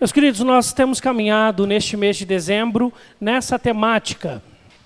Meus queridos, nós temos caminhado neste mês de dezembro nessa temática,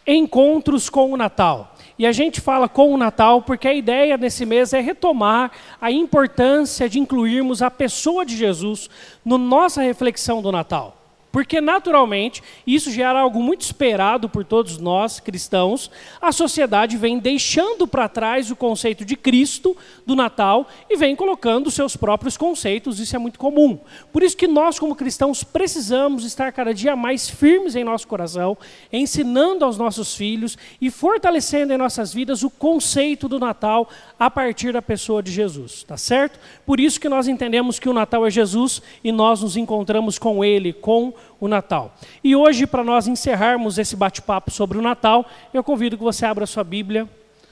encontros com o Natal. E a gente fala com o Natal porque a ideia nesse mês é retomar a importância de incluirmos a pessoa de Jesus na nossa reflexão do Natal. Porque, naturalmente, isso já era algo muito esperado por todos nós cristãos, a sociedade vem deixando para trás o conceito de Cristo, do Natal, e vem colocando seus próprios conceitos, isso é muito comum. Por isso que nós, como cristãos, precisamos estar cada dia mais firmes em nosso coração, ensinando aos nossos filhos e fortalecendo em nossas vidas o conceito do Natal a partir da pessoa de Jesus, tá certo? Por isso que nós entendemos que o Natal é Jesus e nós nos encontramos com Ele, com o Natal. E hoje, para nós encerrarmos esse bate-papo sobre o Natal, eu convido que você abra sua Bíblia,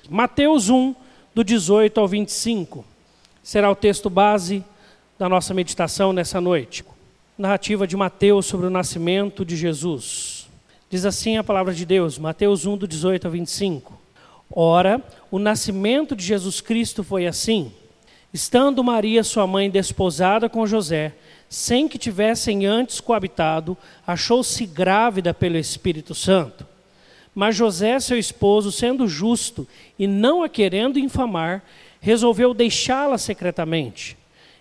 Mateus 1, do 18 ao 25. Será o texto base da nossa meditação nessa noite. Narrativa de Mateus sobre o nascimento de Jesus. Diz assim a palavra de Deus, Mateus 1, do 18 ao 25. Ora, o nascimento de Jesus Cristo foi assim. Estando Maria, sua mãe, desposada com José, sem que tivessem antes coabitado, achou-se grávida pelo Espírito Santo. Mas José, seu esposo, sendo justo e não a querendo infamar, resolveu deixá-la secretamente.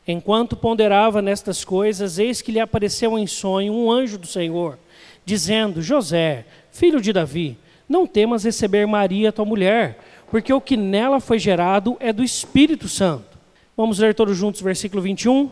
Enquanto ponderava nestas coisas, eis que lhe apareceu em sonho um anjo do Senhor, dizendo: José, filho de Davi, não temas receber Maria, tua mulher, porque o que nela foi gerado é do Espírito Santo. Vamos ler todos juntos versículo 21.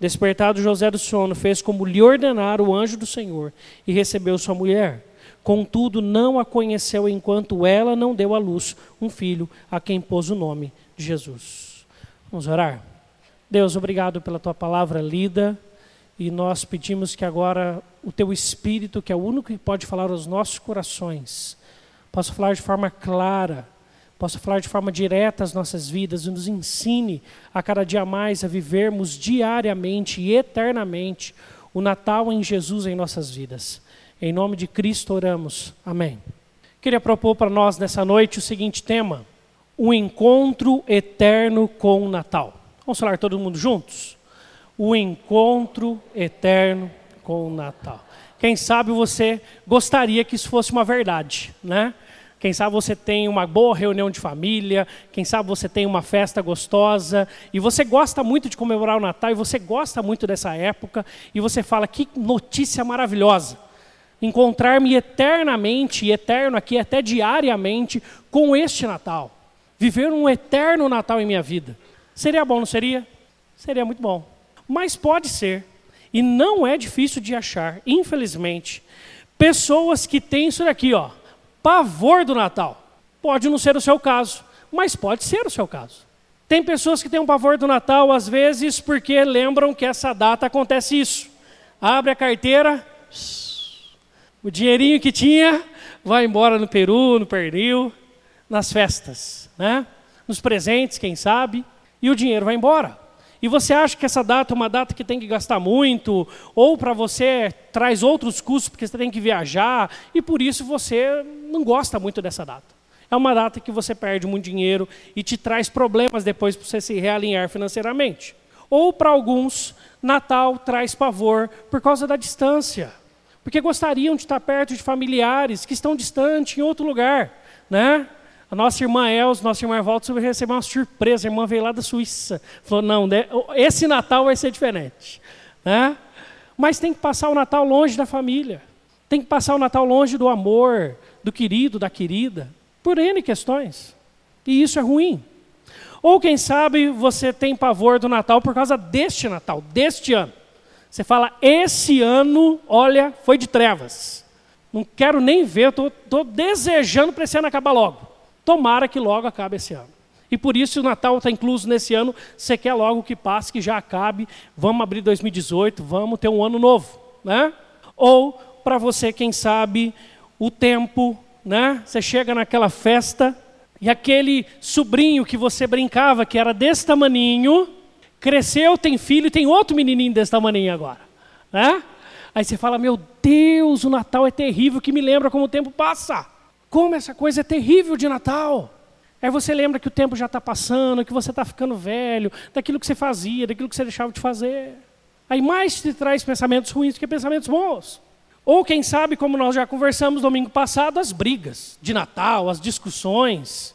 Despertado José do sono, fez como lhe ordenara o anjo do Senhor e recebeu sua mulher. Contudo, não a conheceu enquanto ela não deu à luz um filho a quem pôs o nome de Jesus. Vamos orar? Deus, obrigado pela tua palavra lida e nós pedimos que agora o teu Espírito, que é o único que pode falar aos nossos corações, possa falar de forma clara possa falar de forma direta às nossas vidas e nos ensine a cada dia mais a vivermos diariamente e eternamente o Natal em Jesus em nossas vidas. Em nome de Cristo oramos. Amém. Queria propor para nós nessa noite o seguinte tema: o encontro eterno com o Natal. Vamos falar todo mundo juntos? O encontro eterno com o Natal. Quem sabe você gostaria que isso fosse uma verdade, né? Quem sabe você tem uma boa reunião de família, quem sabe você tem uma festa gostosa, e você gosta muito de comemorar o Natal, e você gosta muito dessa época, e você fala: que notícia maravilhosa! Encontrar-me eternamente, e eterno aqui até diariamente, com este Natal. Viver um eterno Natal em minha vida. Seria bom, não seria? Seria muito bom. Mas pode ser, e não é difícil de achar, infelizmente, pessoas que têm isso daqui, ó pavor do Natal. Pode não ser o seu caso, mas pode ser o seu caso. Tem pessoas que têm um pavor do Natal, às vezes, porque lembram que essa data acontece isso. Abre a carteira, o dinheirinho que tinha vai embora no Peru, no pernil, nas festas, né? nos presentes, quem sabe, e o dinheiro vai embora. E você acha que essa data é uma data que tem que gastar muito, ou para você traz outros custos porque você tem que viajar, e por isso você não gosta muito dessa data. É uma data que você perde muito dinheiro e te traz problemas depois para você se realinhar financeiramente. Ou para alguns, Natal traz pavor por causa da distância, porque gostariam de estar perto de familiares que estão distantes em outro lugar, né? A nossa irmã Els, nossa irmã Walter, recebeu uma surpresa. A irmã veio lá da Suíça. Falou: não, né, esse Natal vai ser diferente. Né? Mas tem que passar o Natal longe da família. Tem que passar o Natal longe do amor, do querido, da querida. Por N questões. E isso é ruim. Ou quem sabe você tem pavor do Natal por causa deste Natal, deste ano. Você fala, esse ano, olha, foi de trevas. Não quero nem ver, estou desejando para esse ano acabar logo. Tomara que logo acabe esse ano. E por isso o Natal está incluso nesse ano. Você quer logo que passe, que já acabe. Vamos abrir 2018, vamos ter um ano novo. né? Ou para você, quem sabe, o tempo, né? Você chega naquela festa e aquele sobrinho que você brincava, que era desse tamaninho, cresceu, tem filho e tem outro menininho desse tamaninho agora, né? Aí você fala: Meu Deus, o Natal é terrível, que me lembra como o tempo passa. Como essa coisa é terrível de Natal. Aí você lembra que o tempo já está passando, que você está ficando velho, daquilo que você fazia, daquilo que você deixava de fazer. Aí mais te traz pensamentos ruins do que pensamentos bons. Ou quem sabe, como nós já conversamos domingo passado, as brigas de Natal, as discussões,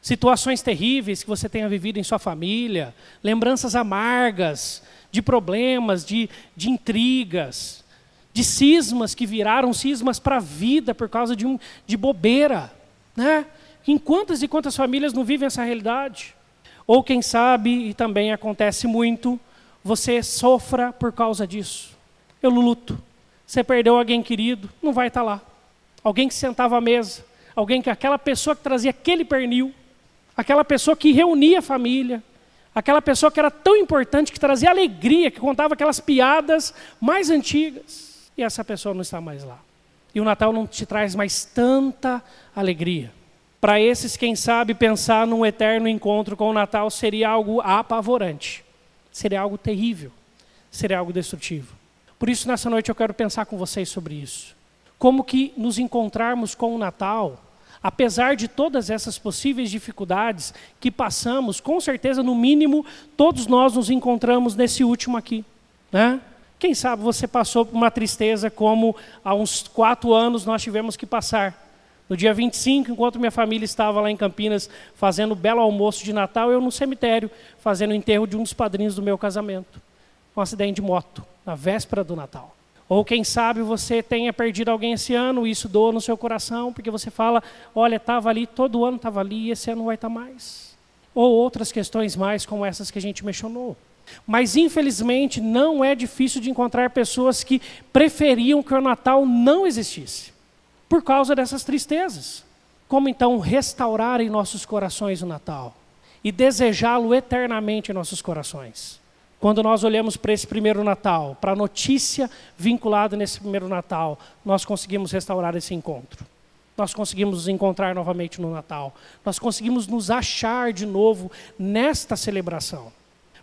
situações terríveis que você tenha vivido em sua família, lembranças amargas de problemas, de, de intrigas, de cismas que viraram cismas para a vida por causa de, um, de bobeira. Né? Em quantas e quantas famílias não vivem essa realidade? Ou quem sabe, e também acontece muito, você sofra por causa disso. Eu luto. Você perdeu alguém querido, não vai estar lá. Alguém que sentava à mesa, alguém que aquela pessoa que trazia aquele pernil, aquela pessoa que reunia a família, aquela pessoa que era tão importante, que trazia alegria, que contava aquelas piadas mais antigas. E essa pessoa não está mais lá. E o Natal não te traz mais tanta alegria. Para esses, quem sabe, pensar num eterno encontro com o Natal seria algo apavorante, seria algo terrível, seria algo destrutivo. Por isso, nessa noite, eu quero pensar com vocês sobre isso. Como que nos encontrarmos com o Natal, apesar de todas essas possíveis dificuldades que passamos, com certeza, no mínimo, todos nós nos encontramos nesse último aqui. Né? Quem sabe você passou por uma tristeza como há uns quatro anos nós tivemos que passar no dia 25, enquanto minha família estava lá em Campinas fazendo belo almoço de Natal, eu no cemitério fazendo o enterro de um dos padrinhos do meu casamento. Um acidente de moto, na véspera do Natal. Ou quem sabe você tenha perdido alguém esse ano, e isso doa no seu coração, porque você fala, olha, estava ali, todo ano estava ali, e esse ano não vai estar tá mais. Ou outras questões mais como essas que a gente mencionou. Mas infelizmente não é difícil de encontrar pessoas que preferiam que o Natal não existisse por causa dessas tristezas. Como então restaurar em nossos corações o Natal e desejá-lo eternamente em nossos corações? Quando nós olhamos para esse primeiro Natal, para a notícia vinculada nesse primeiro Natal, nós conseguimos restaurar esse encontro. Nós conseguimos nos encontrar novamente no Natal. Nós conseguimos nos achar de novo nesta celebração.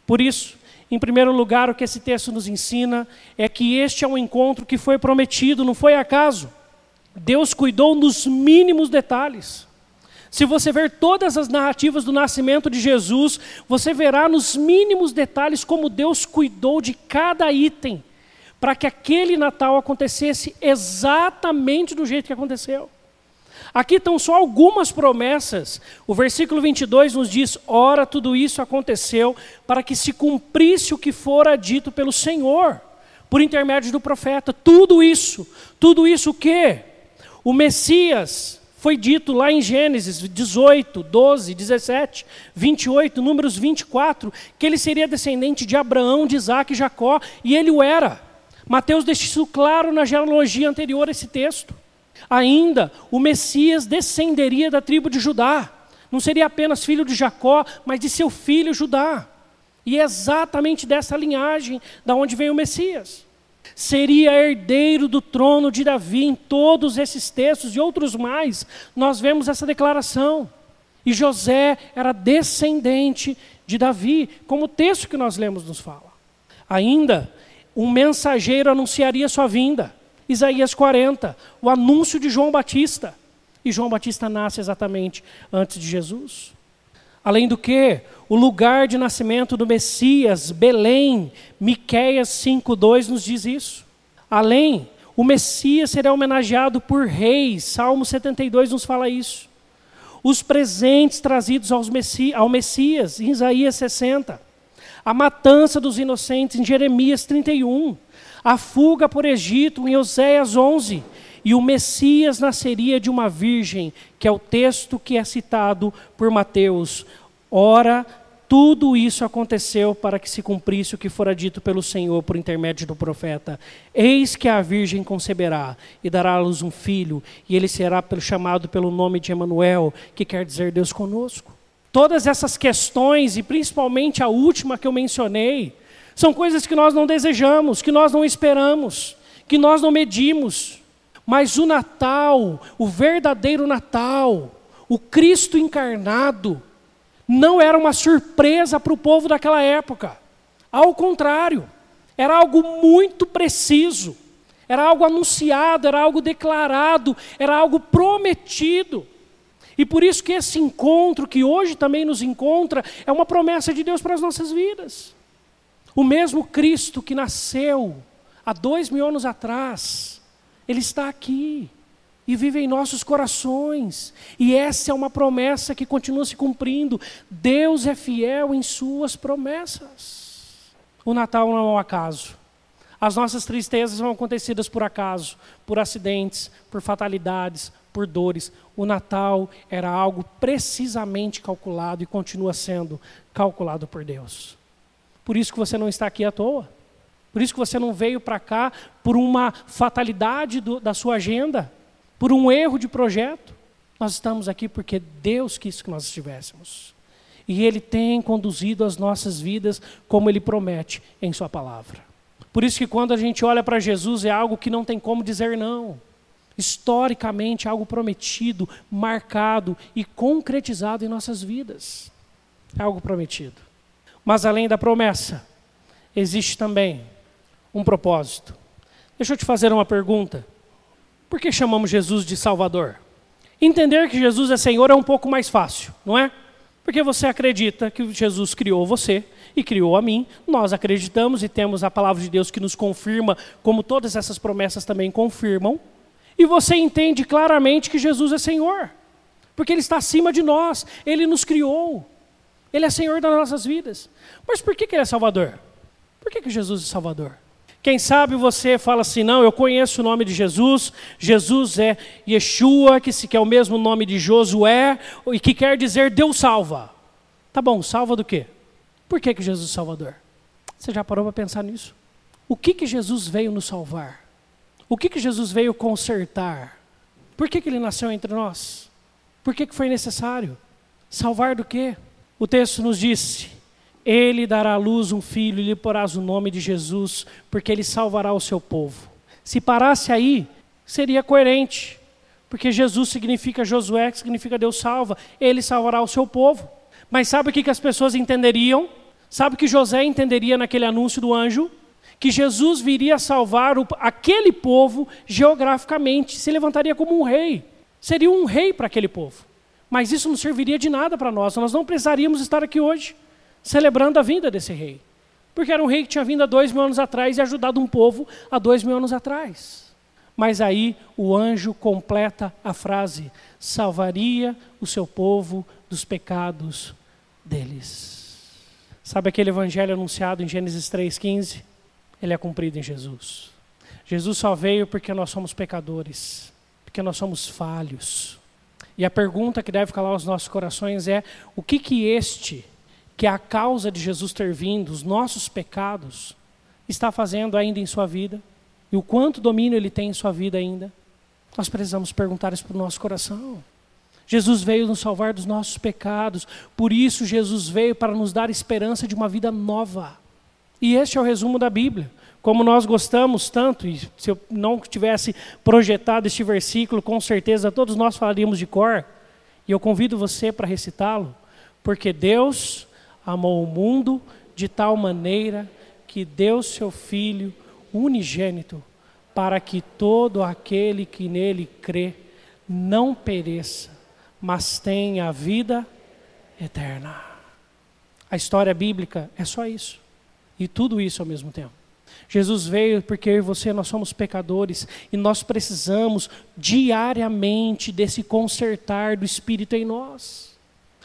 Por isso, em primeiro lugar, o que esse texto nos ensina é que este é um encontro que foi prometido, não foi acaso. Deus cuidou nos mínimos detalhes. Se você ver todas as narrativas do nascimento de Jesus, você verá nos mínimos detalhes como Deus cuidou de cada item para que aquele Natal acontecesse exatamente do jeito que aconteceu. Aqui estão só algumas promessas. O versículo 22 nos diz: Ora, tudo isso aconteceu para que se cumprisse o que fora dito pelo Senhor, por intermédio do profeta. Tudo isso, tudo isso o quê? O Messias foi dito lá em Gênesis 18, 12, 17, 28, números 24, que ele seria descendente de Abraão, de Isaac e Jacó, e ele o era. Mateus deixa isso claro na genealogia anterior a esse texto. Ainda, o Messias descenderia da tribo de Judá. Não seria apenas filho de Jacó, mas de seu filho Judá. E é exatamente dessa linhagem da onde vem o Messias seria herdeiro do trono de Davi. Em todos esses textos e outros mais, nós vemos essa declaração. E José era descendente de Davi, como o texto que nós lemos nos fala. Ainda, um mensageiro anunciaria sua vinda. Isaías 40, o anúncio de João Batista. E João Batista nasce exatamente antes de Jesus. Além do que, o lugar de nascimento do Messias, Belém, Miqueias 5:2 nos diz isso. Além, o Messias será homenageado por reis, Salmo 72 nos fala isso. Os presentes trazidos aos Messi ao Messias, em Isaías 60. A matança dos inocentes, em Jeremias 31. A fuga por Egito, em Oséias 11 e o Messias nasceria de uma virgem, que é o texto que é citado por Mateus. Ora, tudo isso aconteceu para que se cumprisse o que fora dito pelo Senhor por intermédio do profeta. Eis que a virgem conceberá e dará à luz um filho, e ele será chamado pelo nome de Emanuel, que quer dizer Deus conosco. Todas essas questões, e principalmente a última que eu mencionei, são coisas que nós não desejamos, que nós não esperamos que nós não medimos. Mas o Natal, o verdadeiro Natal, o Cristo encarnado, não era uma surpresa para o povo daquela época. Ao contrário, era algo muito preciso, era algo anunciado, era algo declarado, era algo prometido. E por isso que esse encontro, que hoje também nos encontra, é uma promessa de Deus para as nossas vidas. O mesmo Cristo que nasceu há dois mil anos atrás, Ele está aqui e vive em nossos corações. E essa é uma promessa que continua se cumprindo. Deus é fiel em Suas promessas. O Natal não é um acaso. As nossas tristezas são acontecidas por acaso, por acidentes, por fatalidades, por dores. O Natal era algo precisamente calculado e continua sendo calculado por Deus. Por isso que você não está aqui à toa. Por isso que você não veio para cá por uma fatalidade do, da sua agenda, por um erro de projeto. Nós estamos aqui porque Deus quis que nós estivéssemos. E Ele tem conduzido as nossas vidas como Ele promete em Sua palavra. Por isso que quando a gente olha para Jesus é algo que não tem como dizer não. Historicamente, algo prometido, marcado e concretizado em nossas vidas. É algo prometido. Mas além da promessa, existe também um propósito. Deixa eu te fazer uma pergunta. Por que chamamos Jesus de Salvador? Entender que Jesus é Senhor é um pouco mais fácil, não é? Porque você acredita que Jesus criou você e criou a mim, nós acreditamos e temos a palavra de Deus que nos confirma, como todas essas promessas também confirmam, e você entende claramente que Jesus é Senhor, porque Ele está acima de nós, Ele nos criou, Ele é Senhor das nossas vidas. Mas por que, que Ele é Salvador? Por que, que Jesus é Salvador? Quem sabe você fala assim, não, eu conheço o nome de Jesus, Jesus é Yeshua, que, se, que é o mesmo nome de Josué, e que quer dizer Deus salva. Tá bom, salva do quê? Por que, que Jesus é Salvador? Você já parou para pensar nisso? O que, que Jesus veio nos salvar? O que, que Jesus veio consertar? Por que, que ele nasceu entre nós? Por que, que foi necessário? Salvar do quê? O texto nos disse: ele dará à luz um filho e lhe porás o nome de Jesus, porque ele salvará o seu povo. Se parasse aí, seria coerente, porque Jesus significa Josué, que significa Deus salva, ele salvará o seu povo. Mas sabe o que, as pessoas entenderiam? Sabe o que José entenderia naquele anúncio do anjo? Que Jesus viria salvar o, aquele povo geograficamente, se levantaria como um rei. Seria um rei para aquele povo. Mas isso não serviria de nada para nós, nós não precisaríamos estar aqui hoje celebrando a vinda desse rei. Porque era um rei que tinha vindo há dois mil anos atrás e ajudado um povo há dois mil anos atrás. Mas aí o anjo completa a frase: salvaria o seu povo dos pecados deles. Sabe aquele evangelho anunciado em Gênesis 3,15? Ele é cumprido em Jesus. Jesus só veio porque nós somos pecadores, porque nós somos falhos. E a pergunta que deve calar os nossos corações é: o que que este que é a causa de Jesus ter vindo, os nossos pecados, está fazendo ainda em sua vida e o quanto domínio ele tem em sua vida ainda. Nós precisamos perguntar isso para o nosso coração. Jesus veio nos salvar dos nossos pecados, por isso Jesus veio para nos dar esperança de uma vida nova. E este é o resumo da Bíblia. Como nós gostamos tanto, e se eu não tivesse projetado este versículo, com certeza todos nós falaríamos de cor, e eu convido você para recitá-lo, porque Deus amou o mundo de tal maneira que deu seu Filho unigênito, para que todo aquele que nele crê não pereça, mas tenha a vida eterna. A história bíblica é só isso. E tudo isso ao mesmo tempo. Jesus veio porque eu e você nós somos pecadores e nós precisamos diariamente desse consertar do Espírito em nós.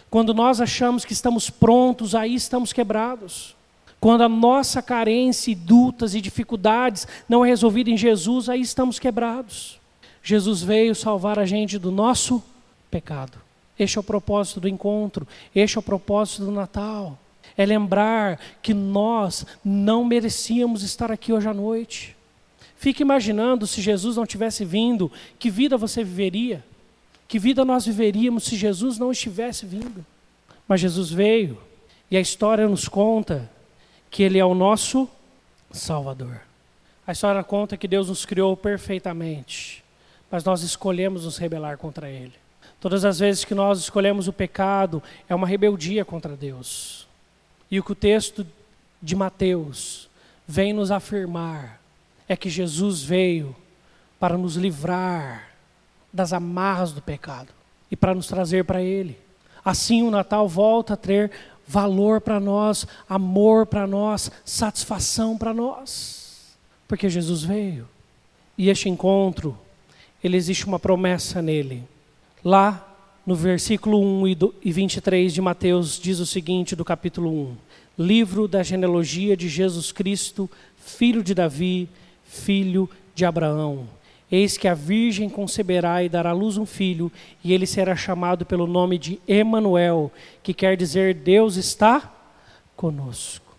Quando nós achamos que estamos prontos, aí estamos quebrados. Quando a nossa carência, e e dificuldades não é resolvida em Jesus, aí estamos quebrados. Jesus veio salvar a gente do nosso pecado. Este é o propósito do encontro, este é o propósito do Natal. É lembrar que nós não merecíamos estar aqui hoje à noite. Fique imaginando se Jesus não tivesse vindo, que vida você viveria? Que vida nós viveríamos se Jesus não estivesse vindo? Mas Jesus veio e a história nos conta que Ele é o nosso Salvador. A história conta que Deus nos criou perfeitamente, mas nós escolhemos nos rebelar contra Ele. Todas as vezes que nós escolhemos o pecado, é uma rebeldia contra Deus. E o que o texto de Mateus vem nos afirmar é que Jesus veio para nos livrar das amarras do pecado e para nos trazer para Ele. Assim o Natal volta a ter valor para nós, amor para nós, satisfação para nós, porque Jesus veio. E este encontro, ele existe uma promessa nele. Lá no versículo 1 e 23 de Mateus diz o seguinte do capítulo 1: Livro da genealogia de Jesus Cristo, filho de Davi, filho de Abraão. Eis que a virgem conceberá e dará à luz um filho, e ele será chamado pelo nome de Emanuel, que quer dizer Deus está conosco.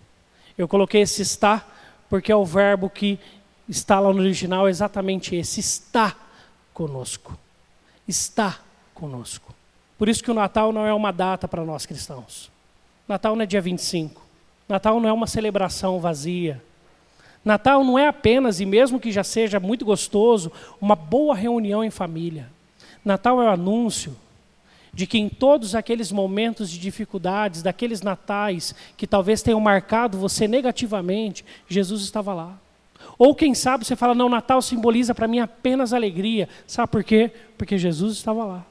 Eu coloquei esse está porque é o verbo que está lá no original exatamente esse, está conosco. Está conosco. Por isso que o Natal não é uma data para nós cristãos. Natal não é dia 25. Natal não é uma celebração vazia. Natal não é apenas, e mesmo que já seja muito gostoso, uma boa reunião em família. Natal é o anúncio de que em todos aqueles momentos de dificuldades, daqueles natais que talvez tenham marcado você negativamente, Jesus estava lá. Ou quem sabe você fala, não, Natal simboliza para mim apenas alegria. Sabe por quê? Porque Jesus estava lá.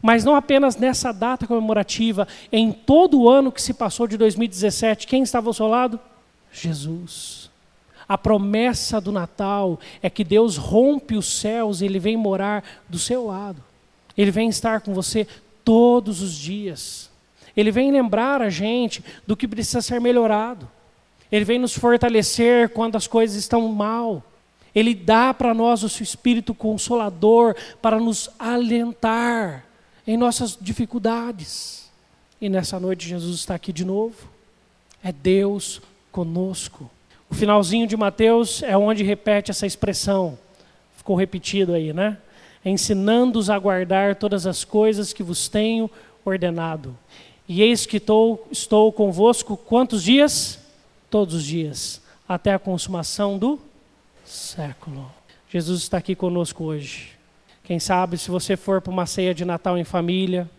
Mas não apenas nessa data comemorativa, em todo o ano que se passou de 2017, quem estava ao seu lado? Jesus. A promessa do Natal é que Deus rompe os céus e Ele vem morar do seu lado. Ele vem estar com você todos os dias. Ele vem lembrar a gente do que precisa ser melhorado. Ele vem nos fortalecer quando as coisas estão mal. Ele dá para nós o seu espírito consolador para nos alentar em nossas dificuldades. E nessa noite Jesus está aqui de novo. É Deus conosco. O finalzinho de Mateus é onde repete essa expressão. Ficou repetido aí, né? Ensinando-os a guardar todas as coisas que vos tenho ordenado. E eis que estou, estou convosco quantos dias? Todos os dias, até a consumação do século. Jesus está aqui conosco hoje. Quem sabe, se você for para uma ceia de Natal em família,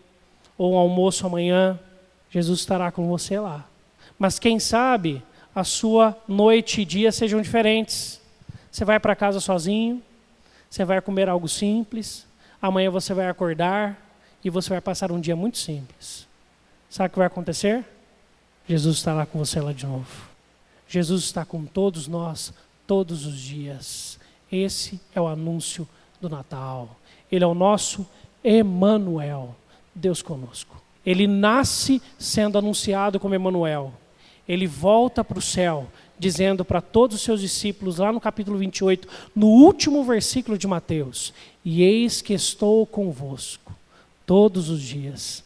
ou um almoço amanhã, Jesus estará com você lá. Mas quem sabe, a sua noite e dia sejam diferentes. Você vai para casa sozinho, você vai comer algo simples, amanhã você vai acordar e você vai passar um dia muito simples. Sabe o que vai acontecer? Jesus estará com você lá de novo. Jesus está com todos nós todos os dias. Esse é o anúncio do Natal. Ele é o nosso Emanuel, Deus conosco. Ele nasce sendo anunciado como Emanuel ele volta para o céu, dizendo para todos os seus discípulos, lá no capítulo 28, no último versículo de Mateus: E eis que estou convosco todos os dias,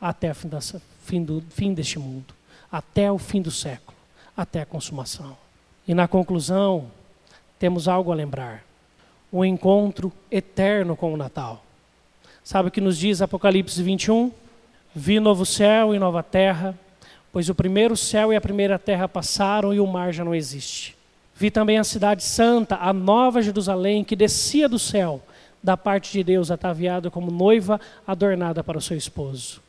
até o fim, fim, fim deste mundo, até o fim do século, até a consumação. E na conclusão, temos algo a lembrar: o encontro eterno com o Natal. Sabe o que nos diz Apocalipse 21? Vi novo céu e nova terra pois o primeiro céu e a primeira terra passaram e o mar já não existe. Vi também a cidade santa, a nova Jerusalém, que descia do céu, da parte de Deus, ataviada como noiva adornada para o seu esposo.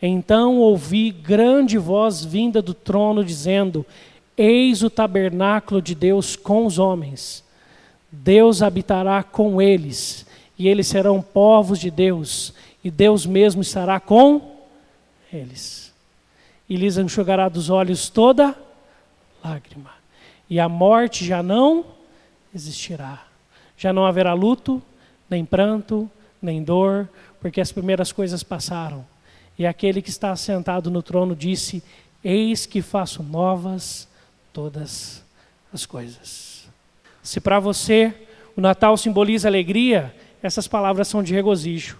Então ouvi grande voz vinda do trono, dizendo: Eis o tabernáculo de Deus com os homens. Deus habitará com eles, e eles serão povos de Deus, e Deus mesmo estará com eles e lhes enxugará dos olhos toda lágrima. E a morte já não existirá. Já não haverá luto, nem pranto, nem dor, porque as primeiras coisas passaram. E aquele que está sentado no trono disse: Eis que faço novas todas as coisas. Se para você o Natal simboliza alegria, essas palavras são de regozijo.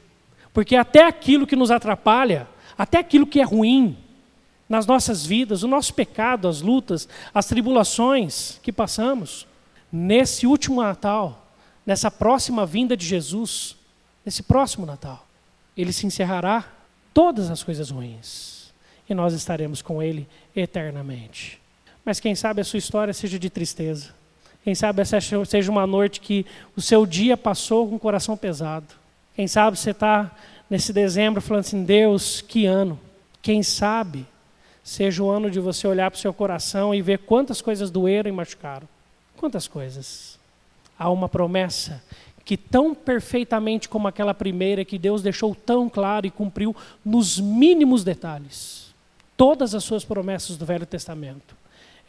Porque até aquilo que nos atrapalha, até aquilo que é ruim, nas nossas vidas, o nosso pecado, as lutas, as tribulações que passamos. Nesse último Natal, nessa próxima vinda de Jesus, nesse próximo Natal, ele se encerrará todas as coisas ruins e nós estaremos com ele eternamente. Mas quem sabe a sua história seja de tristeza. Quem sabe essa seja uma noite que o seu dia passou com o coração pesado. Quem sabe você está nesse dezembro falando assim: Deus, que ano. Quem sabe seja o ano de você olhar para o seu coração e ver quantas coisas doeram e machucaram. Quantas coisas. Há uma promessa que, tão perfeitamente como aquela primeira, que Deus deixou tão claro e cumpriu nos mínimos detalhes todas as suas promessas do Velho Testamento.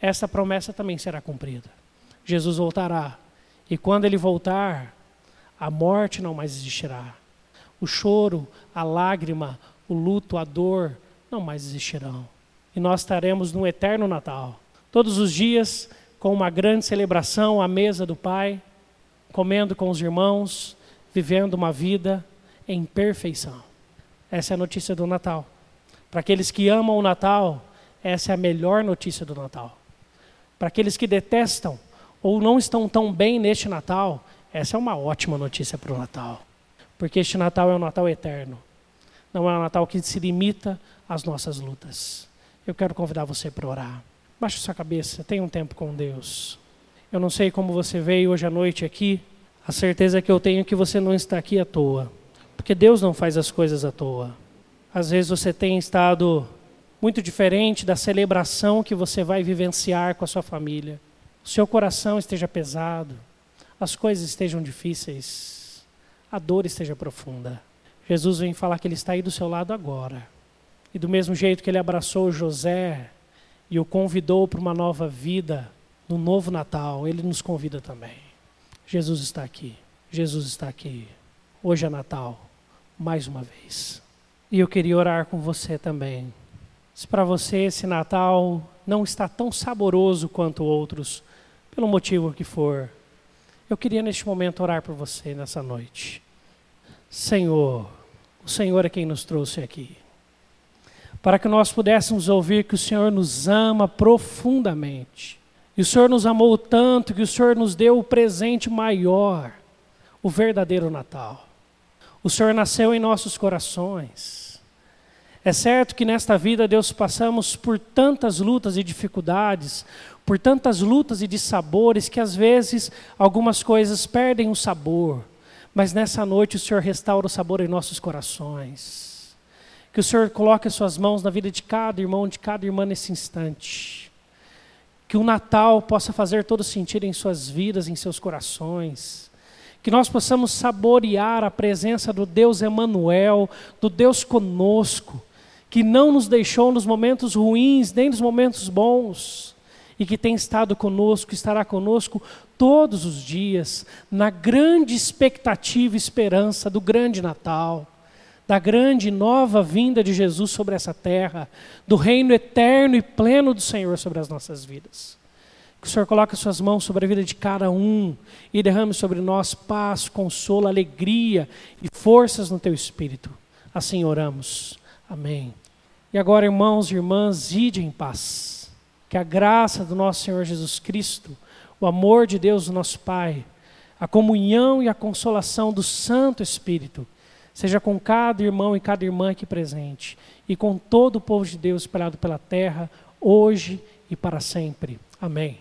Essa promessa também será cumprida. Jesus voltará. E quando ele voltar, a morte não mais existirá. O choro, a lágrima, o luto, a dor não mais existirão. E nós estaremos no eterno Natal. Todos os dias, com uma grande celebração à mesa do Pai, comendo com os irmãos, vivendo uma vida em perfeição. Essa é a notícia do Natal. Para aqueles que amam o Natal, essa é a melhor notícia do Natal. Para aqueles que detestam ou não estão tão bem neste Natal, essa é uma ótima notícia para o Natal. Porque este Natal é um Natal eterno. Não é um Natal que se limita às nossas lutas. Eu quero convidar você para orar. Baixe sua cabeça, tenha um tempo com Deus. Eu não sei como você veio hoje à noite aqui. A certeza que eu tenho é que você não está aqui à toa. Porque Deus não faz as coisas à toa. Às vezes você tem estado muito diferente da celebração que você vai vivenciar com a sua família. O seu coração esteja pesado, as coisas estejam difíceis, a dor esteja profunda. Jesus vem falar que Ele está aí do seu lado agora. E do mesmo jeito que Ele abraçou José e o convidou para uma nova vida, no novo Natal, Ele nos convida também. Jesus está aqui. Jesus está aqui. Hoje é Natal, mais uma vez. E eu queria orar com você também. Se para você esse Natal não está tão saboroso quanto outros, pelo motivo que for, eu queria neste momento orar por você nessa noite. Senhor, o Senhor é quem nos trouxe aqui. Para que nós pudéssemos ouvir que o Senhor nos ama profundamente. E o Senhor nos amou tanto que o Senhor nos deu o presente maior, o verdadeiro Natal. O Senhor nasceu em nossos corações. É certo que nesta vida, Deus, passamos por tantas lutas e dificuldades, por tantas lutas e dissabores que às vezes algumas coisas perdem o sabor, mas nessa noite o Senhor restaura o sabor em nossos corações. Que o Senhor coloque as suas mãos na vida de cada irmão, de cada irmã nesse instante. Que o Natal possa fazer todo sentido em suas vidas, em seus corações. Que nós possamos saborear a presença do Deus Emanuel, do Deus conosco, que não nos deixou nos momentos ruins, nem nos momentos bons e que tem estado conosco, estará conosco todos os dias, na grande expectativa e esperança do grande Natal, da grande nova vinda de Jesus sobre essa terra, do reino eterno e pleno do Senhor sobre as nossas vidas. Que o Senhor coloque suas mãos sobre a vida de cada um e derrame sobre nós paz, consolo, alegria e forças no teu espírito. Assim oramos. Amém. E agora, irmãos e irmãs, ide em paz. Que a graça do nosso Senhor Jesus Cristo, o amor de Deus, o nosso Pai, a comunhão e a consolação do Santo Espírito, seja com cada irmão e cada irmã aqui presente, e com todo o povo de Deus espalhado pela terra, hoje e para sempre. Amém.